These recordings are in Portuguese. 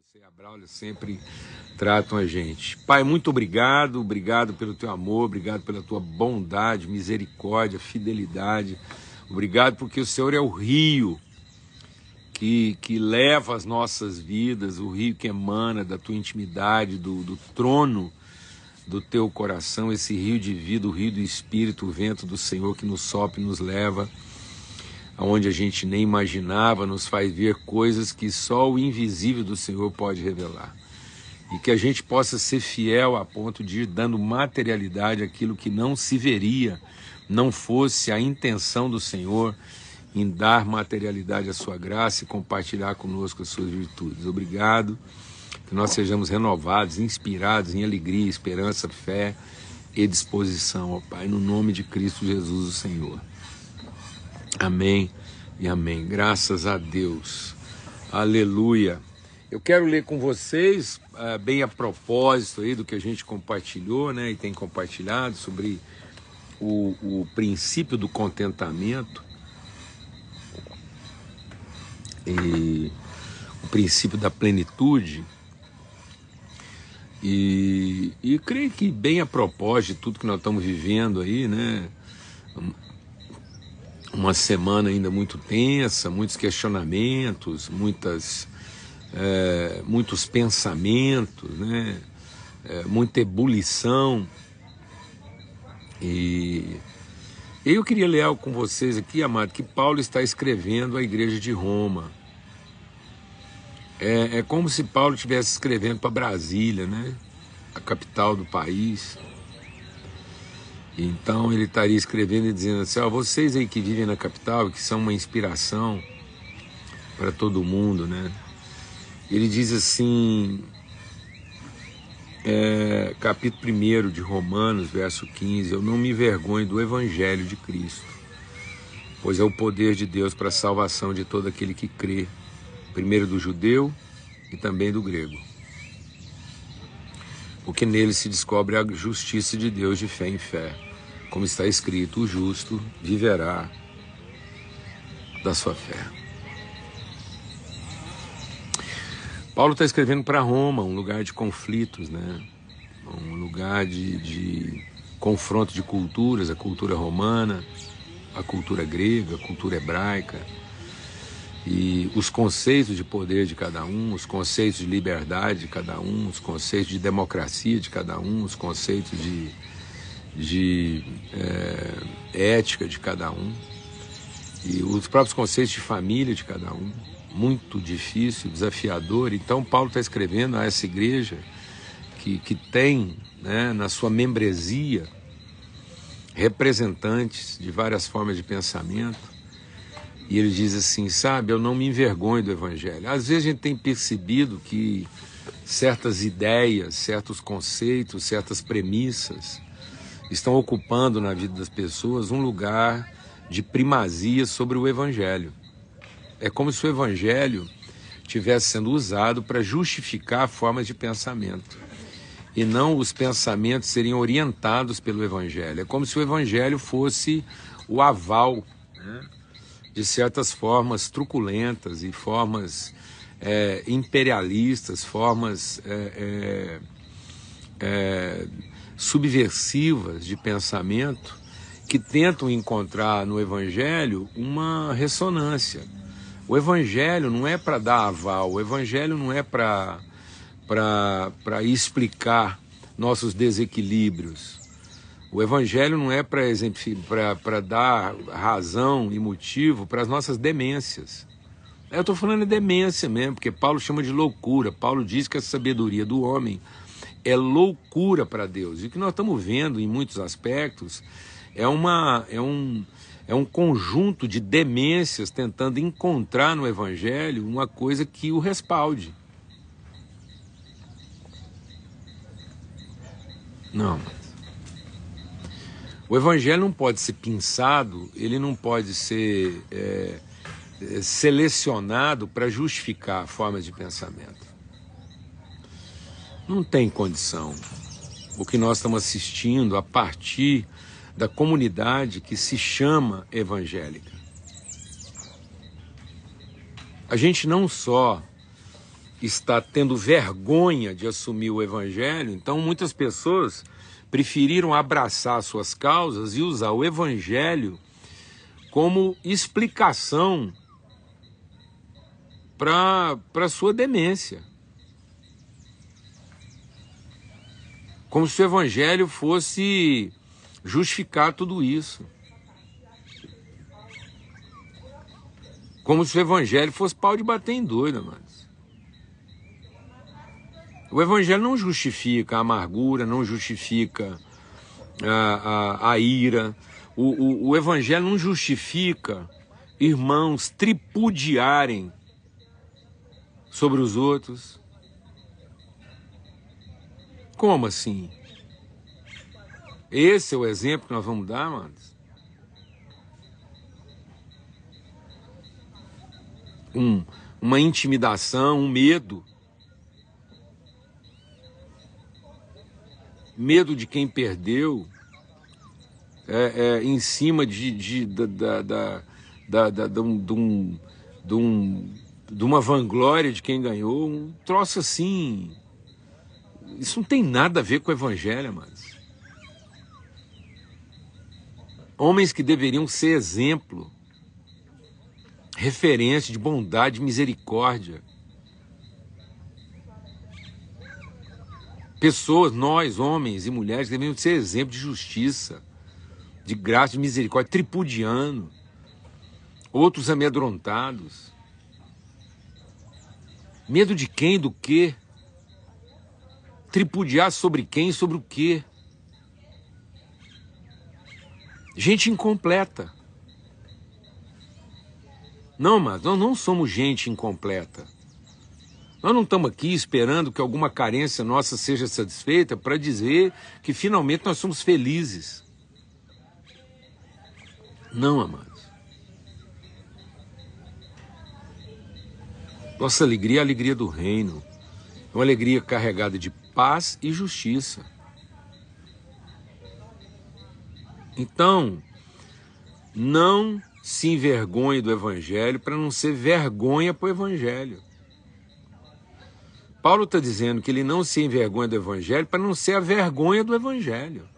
Você e a Braulio sempre tratam a gente. Pai, muito obrigado, obrigado pelo teu amor, obrigado pela tua bondade, misericórdia, fidelidade. Obrigado porque o Senhor é o rio que, que leva as nossas vidas, o rio que emana da tua intimidade, do, do trono do teu coração, esse rio de vida, o rio do Espírito, o vento do Senhor que nos sopra e nos leva aonde a gente nem imaginava, nos faz ver coisas que só o invisível do Senhor pode revelar. E que a gente possa ser fiel a ponto de ir dando materialidade àquilo que não se veria, não fosse a intenção do Senhor em dar materialidade à sua graça e compartilhar conosco as suas virtudes. Obrigado, que nós sejamos renovados, inspirados em alegria, esperança, fé e disposição, ó Pai, no nome de Cristo Jesus, o Senhor. Amém e amém. Graças a Deus. Aleluia. Eu quero ler com vocês, uh, bem a propósito aí do que a gente compartilhou, né, e tem compartilhado sobre o, o princípio do contentamento e o princípio da plenitude. E, e creio que bem a propósito de tudo que nós estamos vivendo aí, né? Uma semana ainda muito tensa, muitos questionamentos, muitas, é, muitos pensamentos, né? É, muita ebulição. E eu queria ler algo com vocês aqui, amado, que Paulo está escrevendo à igreja de Roma. É, é como se Paulo estivesse escrevendo para Brasília, né? A capital do país. Então ele estaria escrevendo e dizendo assim: ó, vocês aí que vivem na capital, que são uma inspiração para todo mundo, né? Ele diz assim, é, capítulo 1 de Romanos, verso 15: Eu não me envergonho do evangelho de Cristo, pois é o poder de Deus para a salvação de todo aquele que crê, primeiro do judeu e também do grego. Porque nele se descobre a justiça de Deus de fé em fé como está escrito, o justo viverá da sua fé. Paulo está escrevendo para Roma, um lugar de conflitos, né? um lugar de, de confronto de culturas, a cultura romana, a cultura grega, a cultura hebraica, e os conceitos de poder de cada um, os conceitos de liberdade de cada um, os conceitos de democracia de cada um, os conceitos de de é, ética de cada um e os próprios conceitos de família de cada um. Muito difícil, desafiador. Então, Paulo está escrevendo a essa igreja que, que tem né, na sua membresia representantes de várias formas de pensamento. E ele diz assim: sabe, eu não me envergonho do Evangelho. Às vezes a gente tem percebido que certas ideias, certos conceitos, certas premissas estão ocupando na vida das pessoas um lugar de primazia sobre o Evangelho. É como se o Evangelho estivesse sendo usado para justificar formas de pensamento e não os pensamentos seriam orientados pelo Evangelho. É como se o Evangelho fosse o aval né, de certas formas truculentas e formas é, imperialistas, formas é, é, é subversivas de pensamento que tentam encontrar no Evangelho uma ressonância. O Evangelho não é para dar aval, o Evangelho não é para explicar nossos desequilíbrios. O Evangelho não é para dar razão e motivo para as nossas demências. Eu estou falando de demência mesmo, porque Paulo chama de loucura. Paulo diz que a sabedoria do homem é loucura para Deus. E o que nós estamos vendo em muitos aspectos é, uma, é, um, é um conjunto de demências tentando encontrar no Evangelho uma coisa que o respalde. Não. O Evangelho não pode ser pensado, ele não pode ser é, é selecionado para justificar formas de pensamento. Não tem condição. O que nós estamos assistindo a partir da comunidade que se chama evangélica. A gente não só está tendo vergonha de assumir o evangelho, então muitas pessoas preferiram abraçar suas causas e usar o evangelho como explicação para sua demência. Como se o evangelho fosse justificar tudo isso. Como se o evangelho fosse pau de bater em doida, mano. O evangelho não justifica a amargura, não justifica a, a, a ira. O, o, o evangelho não justifica irmãos tripudiarem sobre os outros. Como assim? Esse é o exemplo que nós vamos dar, amados? Um, uma intimidação, um medo. Medo de quem perdeu, é, é, em cima de, de, da, da, da, da, um, de, um, de, um, de uma vanglória de quem ganhou, um troço assim. Isso não tem nada a ver com o evangelho, mas Homens que deveriam ser exemplo, referência de bondade e misericórdia. Pessoas, nós, homens e mulheres, deveriam ser exemplo de justiça, de graça, de misericórdia, tripudiano, outros amedrontados. Medo de quem, do quê? Tripudiar sobre quem, sobre o quê? Gente incompleta. Não, mas nós não somos gente incompleta. Nós não estamos aqui esperando que alguma carência nossa seja satisfeita para dizer que finalmente nós somos felizes. Não, amados. Nossa alegria é a alegria do reino. É uma alegria carregada de paz e justiça. Então, não se envergonhe do Evangelho para não ser vergonha para o Evangelho. Paulo está dizendo que ele não se envergonha do Evangelho para não ser a vergonha do Evangelho.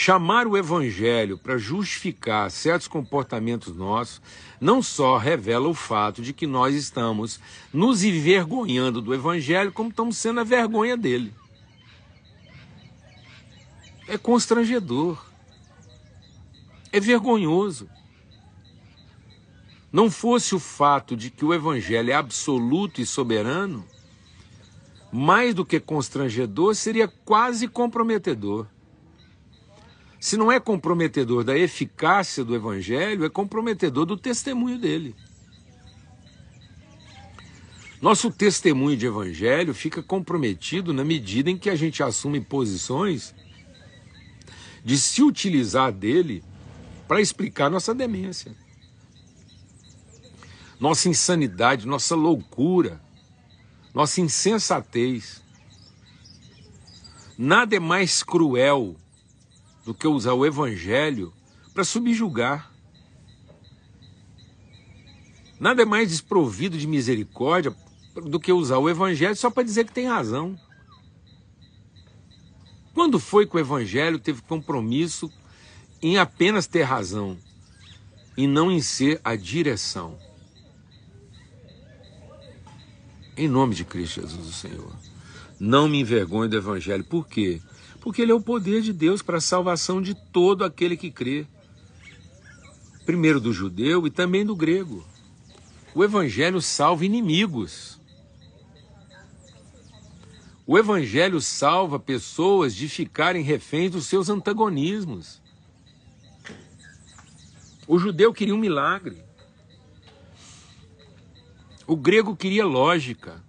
Chamar o Evangelho para justificar certos comportamentos nossos não só revela o fato de que nós estamos nos envergonhando do Evangelho, como estamos sendo a vergonha dele. É constrangedor. É vergonhoso. Não fosse o fato de que o Evangelho é absoluto e soberano, mais do que constrangedor, seria quase comprometedor. Se não é comprometedor da eficácia do Evangelho, é comprometedor do testemunho dele. Nosso testemunho de Evangelho fica comprometido na medida em que a gente assume posições de se utilizar dele para explicar nossa demência, nossa insanidade, nossa loucura, nossa insensatez. Nada é mais cruel do que usar o evangelho para subjugar. Nada é mais desprovido de misericórdia do que usar o evangelho só para dizer que tem razão. Quando foi que o Evangelho teve compromisso em apenas ter razão e não em ser a direção? Em nome de Cristo Jesus, o Senhor. Não me envergonhe do Evangelho. Por quê? Porque ele é o poder de Deus para a salvação de todo aquele que crê. Primeiro do judeu e também do grego. O Evangelho salva inimigos. O Evangelho salva pessoas de ficarem reféns dos seus antagonismos. O judeu queria um milagre. O grego queria lógica.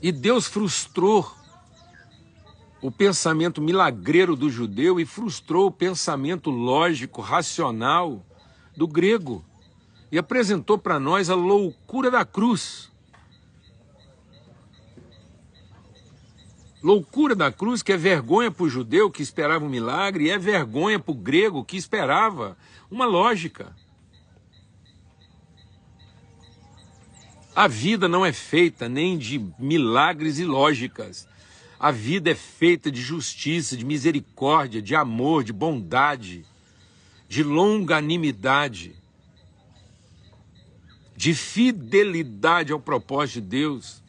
E Deus frustrou o pensamento milagreiro do judeu e frustrou o pensamento lógico, racional do grego. E apresentou para nós a loucura da cruz. Loucura da cruz que é vergonha para o judeu que esperava um milagre e é vergonha para o grego que esperava uma lógica. A vida não é feita nem de milagres e lógicas. A vida é feita de justiça, de misericórdia, de amor, de bondade, de longanimidade, de fidelidade ao propósito de Deus.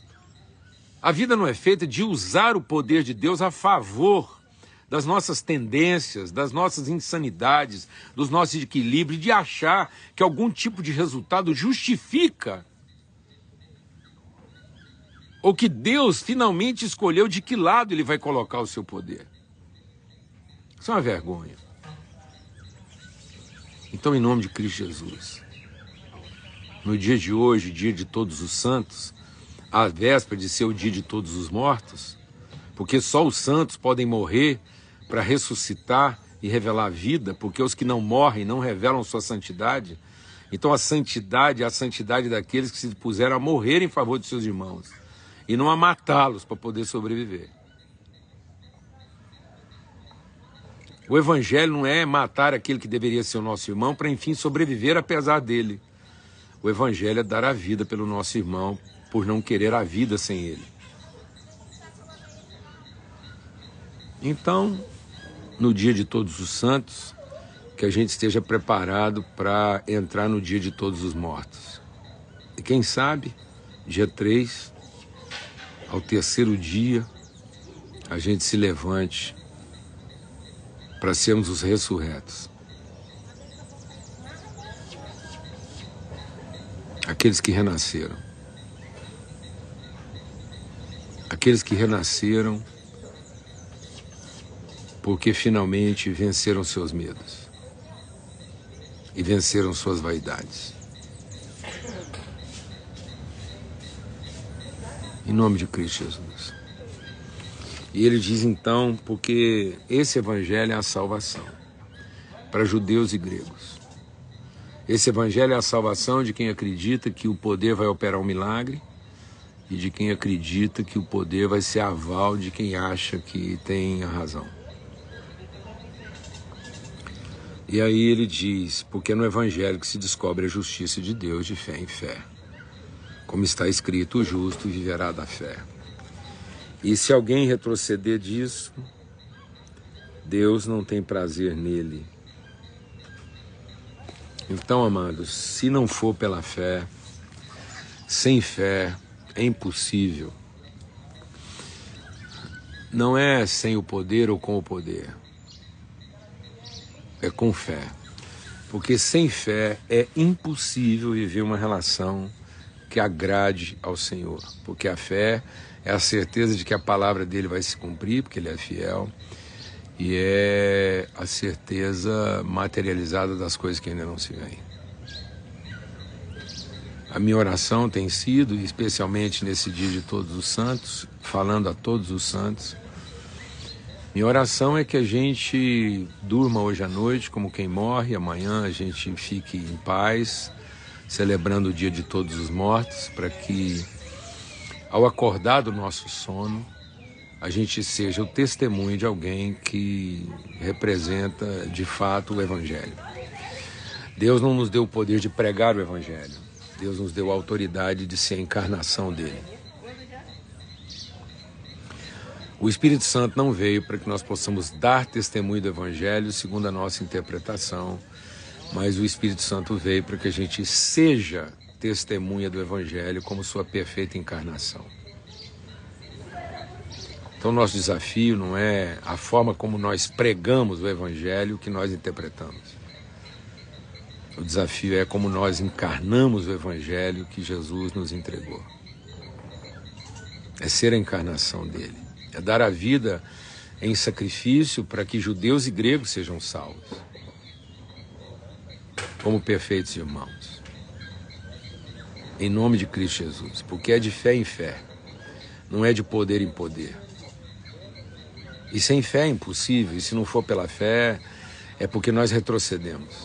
A vida não é feita de usar o poder de Deus a favor das nossas tendências, das nossas insanidades, dos nossos equilíbrios, de achar que algum tipo de resultado justifica ou que Deus finalmente escolheu de que lado ele vai colocar o seu poder. Isso é uma vergonha. Então, em nome de Cristo Jesus, no dia de hoje, dia de todos os santos, à véspera de ser o dia de todos os mortos, porque só os santos podem morrer para ressuscitar e revelar a vida, porque os que não morrem não revelam sua santidade. Então a santidade é a santidade daqueles que se puseram a morrer em favor de seus irmãos e não a matá-los para poder sobreviver. O evangelho não é matar aquele que deveria ser o nosso irmão para enfim sobreviver apesar dele. O evangelho é dar a vida pelo nosso irmão por não querer a vida sem ele. Então, no dia de Todos os Santos, que a gente esteja preparado para entrar no dia de Todos os Mortos. E quem sabe, dia 3, ao terceiro dia, a gente se levante para sermos os ressurretos. Aqueles que renasceram. aqueles que renasceram porque finalmente venceram seus medos e venceram suas vaidades. Em nome de Cristo Jesus. E ele diz então, porque esse evangelho é a salvação para judeus e gregos. Esse evangelho é a salvação de quem acredita que o poder vai operar um milagre e de quem acredita que o poder vai ser aval de quem acha que tem a razão. E aí ele diz: porque no Evangelho que se descobre a justiça de Deus de fé em fé. Como está escrito, o justo viverá da fé. E se alguém retroceder disso, Deus não tem prazer nele. Então, amados, se não for pela fé, sem fé, é impossível. Não é sem o poder ou com o poder. É com fé. Porque sem fé é impossível viver uma relação que agrade ao Senhor. Porque a fé é a certeza de que a palavra dele vai se cumprir, porque ele é fiel. E é a certeza materializada das coisas que ainda não se veem. A minha oração tem sido, especialmente nesse dia de Todos os Santos, falando a todos os santos, minha oração é que a gente durma hoje à noite como quem morre, amanhã a gente fique em paz, celebrando o dia de todos os mortos, para que ao acordar do nosso sono, a gente seja o testemunho de alguém que representa de fato o Evangelho. Deus não nos deu o poder de pregar o Evangelho, Deus nos deu a autoridade de ser a encarnação dele. O Espírito Santo não veio para que nós possamos dar testemunho do Evangelho segundo a nossa interpretação, mas o Espírito Santo veio para que a gente seja testemunha do Evangelho como sua perfeita encarnação. Então, nosso desafio não é a forma como nós pregamos o Evangelho que nós interpretamos. O desafio é como nós encarnamos o Evangelho que Jesus nos entregou. É ser a encarnação dele. É dar a vida em sacrifício para que judeus e gregos sejam salvos. Como perfeitos irmãos. Em nome de Cristo Jesus. Porque é de fé em fé. Não é de poder em poder. E sem fé é impossível. E se não for pela fé, é porque nós retrocedemos.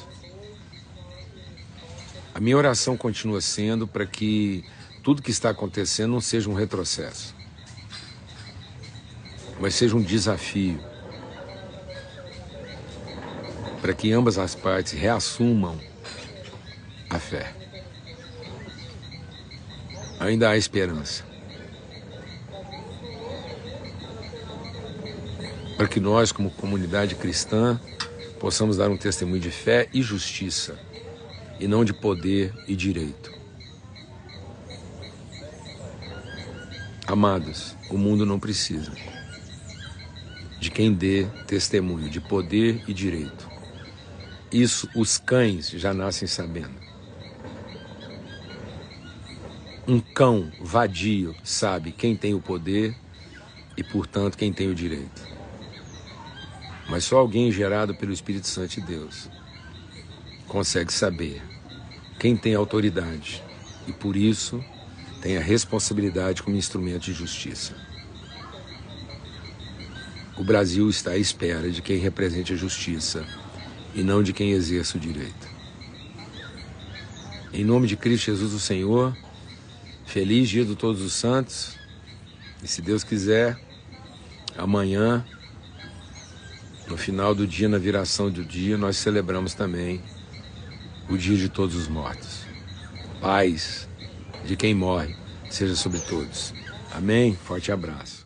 A minha oração continua sendo para que tudo que está acontecendo não seja um retrocesso, mas seja um desafio para que ambas as partes reassumam fé. Ainda há esperança. Para que nós, como comunidade cristã, possamos dar um testemunho de fé e justiça, e não de poder e direito. Amados, o mundo não precisa de quem dê testemunho de poder e direito. Isso os cães já nascem sabendo. Um cão vadio sabe quem tem o poder e, portanto, quem tem o direito. Mas só alguém gerado pelo Espírito Santo de Deus consegue saber quem tem autoridade e, por isso, tem a responsabilidade como instrumento de justiça. O Brasil está à espera de quem represente a justiça e não de quem exerça o direito. Em nome de Cristo Jesus, o Senhor, feliz dia de todos os santos. E se Deus quiser, amanhã, no final do dia, na viração do dia, nós celebramos também o dia de todos os mortos. Paz de quem morre seja sobre todos. Amém? Forte abraço.